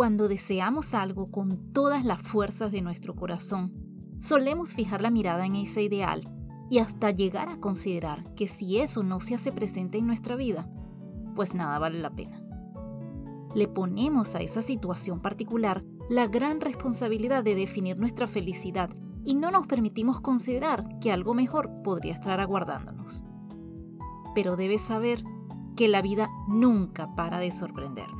Cuando deseamos algo con todas las fuerzas de nuestro corazón, solemos fijar la mirada en ese ideal y hasta llegar a considerar que si eso no se hace presente en nuestra vida, pues nada vale la pena. Le ponemos a esa situación particular la gran responsabilidad de definir nuestra felicidad y no nos permitimos considerar que algo mejor podría estar aguardándonos. Pero debes saber que la vida nunca para de sorprendernos.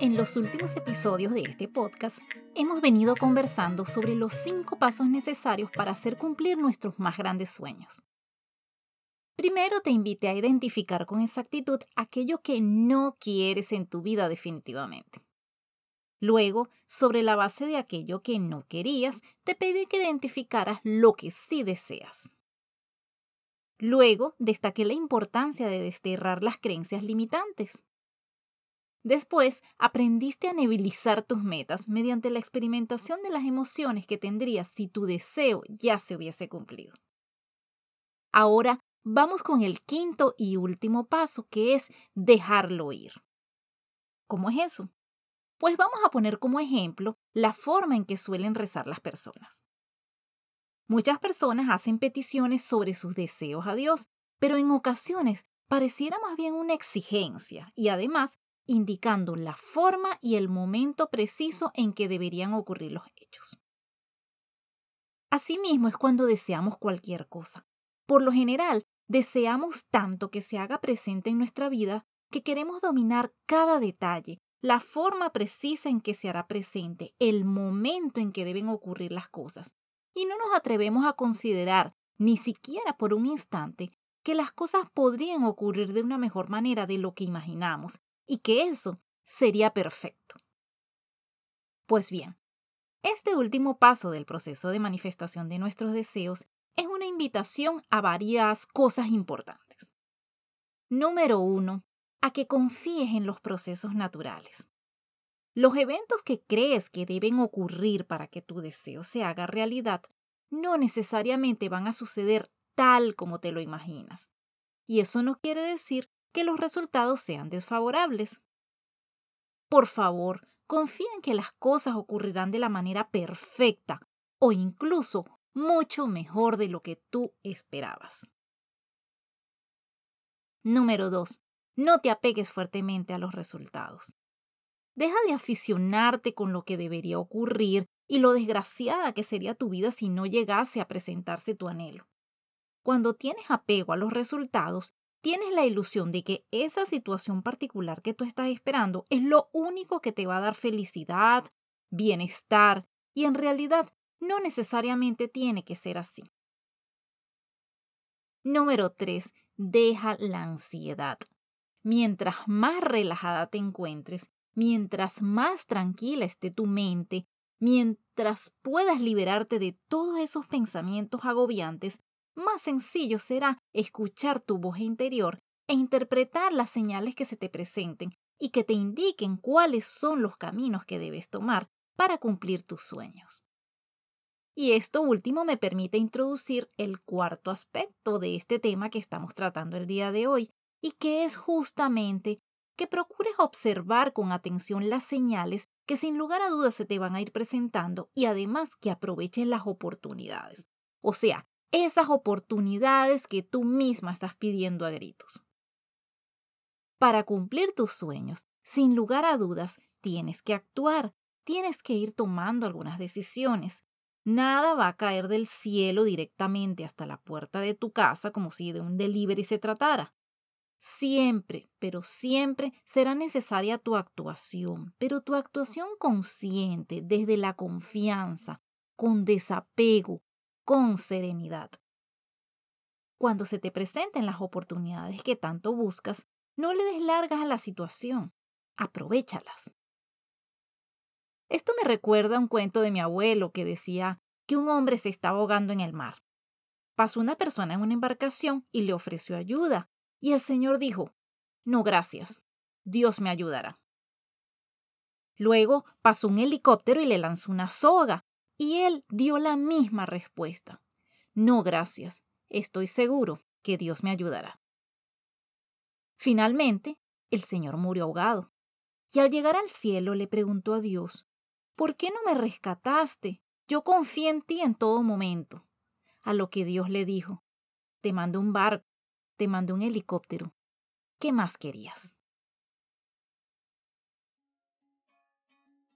En los últimos episodios de este podcast hemos venido conversando sobre los cinco pasos necesarios para hacer cumplir nuestros más grandes sueños. Primero te invité a identificar con exactitud aquello que no quieres en tu vida definitivamente. Luego, sobre la base de aquello que no querías, te pedí que identificaras lo que sí deseas. Luego, destaqué la importancia de desterrar las creencias limitantes. Después, aprendiste a nebilizar tus metas mediante la experimentación de las emociones que tendrías si tu deseo ya se hubiese cumplido. Ahora vamos con el quinto y último paso, que es dejarlo ir. ¿Cómo es eso? Pues vamos a poner como ejemplo la forma en que suelen rezar las personas. Muchas personas hacen peticiones sobre sus deseos a Dios, pero en ocasiones pareciera más bien una exigencia y además indicando la forma y el momento preciso en que deberían ocurrir los hechos. Asimismo es cuando deseamos cualquier cosa. Por lo general, deseamos tanto que se haga presente en nuestra vida que queremos dominar cada detalle, la forma precisa en que se hará presente, el momento en que deben ocurrir las cosas. Y no nos atrevemos a considerar, ni siquiera por un instante, que las cosas podrían ocurrir de una mejor manera de lo que imaginamos, y que eso sería perfecto. Pues bien, este último paso del proceso de manifestación de nuestros deseos es una invitación a varias cosas importantes. Número uno, a que confíes en los procesos naturales. Los eventos que crees que deben ocurrir para que tu deseo se haga realidad no necesariamente van a suceder tal como te lo imaginas. Y eso no quiere decir que los resultados sean desfavorables. Por favor, confía en que las cosas ocurrirán de la manera perfecta o incluso mucho mejor de lo que tú esperabas. Número 2. No te apegues fuertemente a los resultados. Deja de aficionarte con lo que debería ocurrir y lo desgraciada que sería tu vida si no llegase a presentarse tu anhelo. Cuando tienes apego a los resultados, tienes la ilusión de que esa situación particular que tú estás esperando es lo único que te va a dar felicidad, bienestar, y en realidad no necesariamente tiene que ser así. Número 3. Deja la ansiedad. Mientras más relajada te encuentres, mientras más tranquila esté tu mente, mientras puedas liberarte de todos esos pensamientos agobiantes, más sencillo será escuchar tu voz interior e interpretar las señales que se te presenten y que te indiquen cuáles son los caminos que debes tomar para cumplir tus sueños. Y esto último me permite introducir el cuarto aspecto de este tema que estamos tratando el día de hoy, y que es justamente que procures observar con atención las señales que sin lugar a dudas se te van a ir presentando y además que aproveches las oportunidades. O sea, esas oportunidades que tú misma estás pidiendo a gritos. Para cumplir tus sueños, sin lugar a dudas, tienes que actuar, tienes que ir tomando algunas decisiones. Nada va a caer del cielo directamente hasta la puerta de tu casa como si de un delivery se tratara. Siempre, pero siempre será necesaria tu actuación, pero tu actuación consciente, desde la confianza, con desapego, con serenidad. Cuando se te presenten las oportunidades que tanto buscas, no le des largas a la situación, aprovechalas. Esto me recuerda a un cuento de mi abuelo que decía que un hombre se estaba ahogando en el mar. Pasó una persona en una embarcación y le ofreció ayuda, y el Señor dijo, No, gracias, Dios me ayudará. Luego pasó un helicóptero y le lanzó una soga, y él dio la misma respuesta. No, gracias, estoy seguro que Dios me ayudará. Finalmente, el Señor murió ahogado, y al llegar al cielo le preguntó a Dios, ¿por qué no me rescataste? Yo confié en ti en todo momento. A lo que Dios le dijo, te mando un barco, te mando un helicóptero. ¿Qué más querías?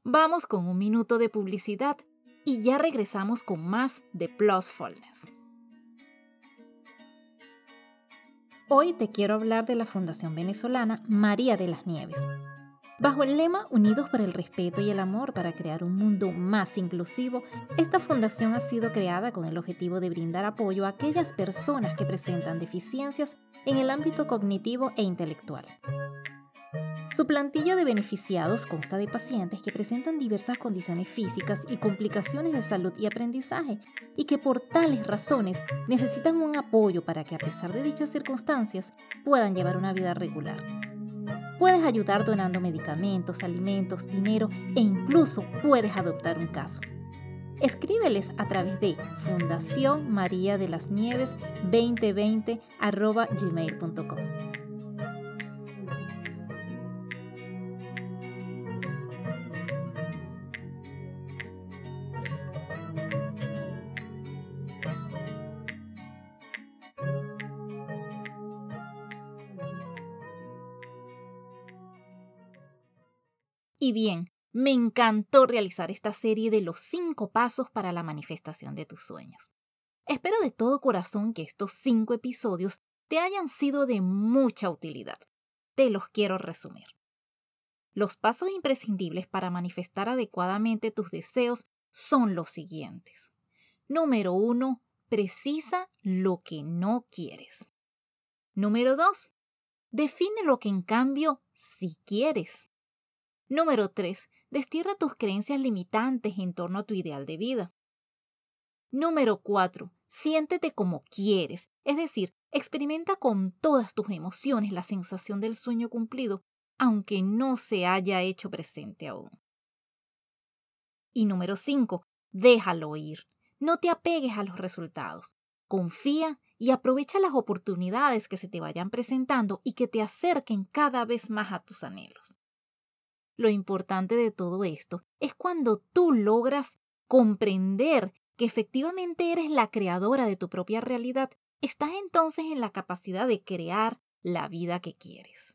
Vamos con un minuto de publicidad y ya regresamos con más de Plusfulness. Hoy te quiero hablar de la Fundación Venezolana María de las Nieves. Bajo el lema Unidos por el Respeto y el Amor para crear un mundo más inclusivo, esta fundación ha sido creada con el objetivo de brindar apoyo a aquellas personas que presentan deficiencias en el ámbito cognitivo e intelectual. Su plantilla de beneficiados consta de pacientes que presentan diversas condiciones físicas y complicaciones de salud y aprendizaje y que por tales razones necesitan un apoyo para que a pesar de dichas circunstancias puedan llevar una vida regular. Puedes ayudar donando medicamentos, alimentos, dinero e incluso puedes adoptar un caso. Escríbeles a través de Fundación María de las Nieves 2020 gmail.com. Y bien, me encantó realizar esta serie de los cinco pasos para la manifestación de tus sueños. Espero de todo corazón que estos cinco episodios te hayan sido de mucha utilidad. Te los quiero resumir. Los pasos imprescindibles para manifestar adecuadamente tus deseos son los siguientes. Número uno, precisa lo que no quieres. Número dos, define lo que en cambio sí quieres. Número 3. Destierra tus creencias limitantes en torno a tu ideal de vida. Número 4. Siéntete como quieres, es decir, experimenta con todas tus emociones la sensación del sueño cumplido, aunque no se haya hecho presente aún. Y número 5. Déjalo ir. No te apegues a los resultados. Confía y aprovecha las oportunidades que se te vayan presentando y que te acerquen cada vez más a tus anhelos. Lo importante de todo esto es cuando tú logras comprender que efectivamente eres la creadora de tu propia realidad, estás entonces en la capacidad de crear la vida que quieres.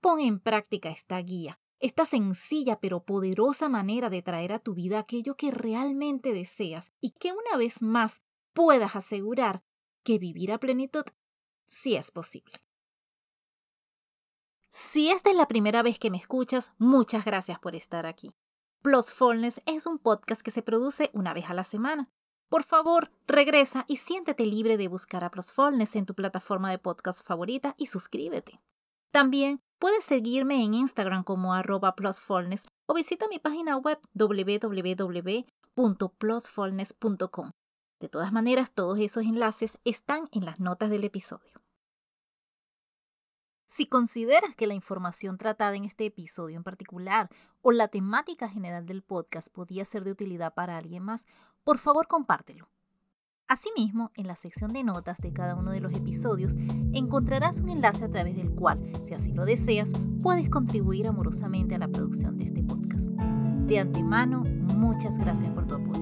Pon en práctica esta guía, esta sencilla pero poderosa manera de traer a tu vida aquello que realmente deseas y que una vez más puedas asegurar que vivir a plenitud sí es posible. Si esta es la primera vez que me escuchas, muchas gracias por estar aquí. Plusfulness es un podcast que se produce una vez a la semana. Por favor, regresa y siéntete libre de buscar a Plusfulness en tu plataforma de podcast favorita y suscríbete. También puedes seguirme en Instagram como arroba plusfulness o visita mi página web www.plusfulness.com. De todas maneras, todos esos enlaces están en las notas del episodio. Si consideras que la información tratada en este episodio en particular o la temática general del podcast podía ser de utilidad para alguien más, por favor compártelo. Asimismo, en la sección de notas de cada uno de los episodios encontrarás un enlace a través del cual, si así lo deseas, puedes contribuir amorosamente a la producción de este podcast. De antemano, muchas gracias por tu apoyo.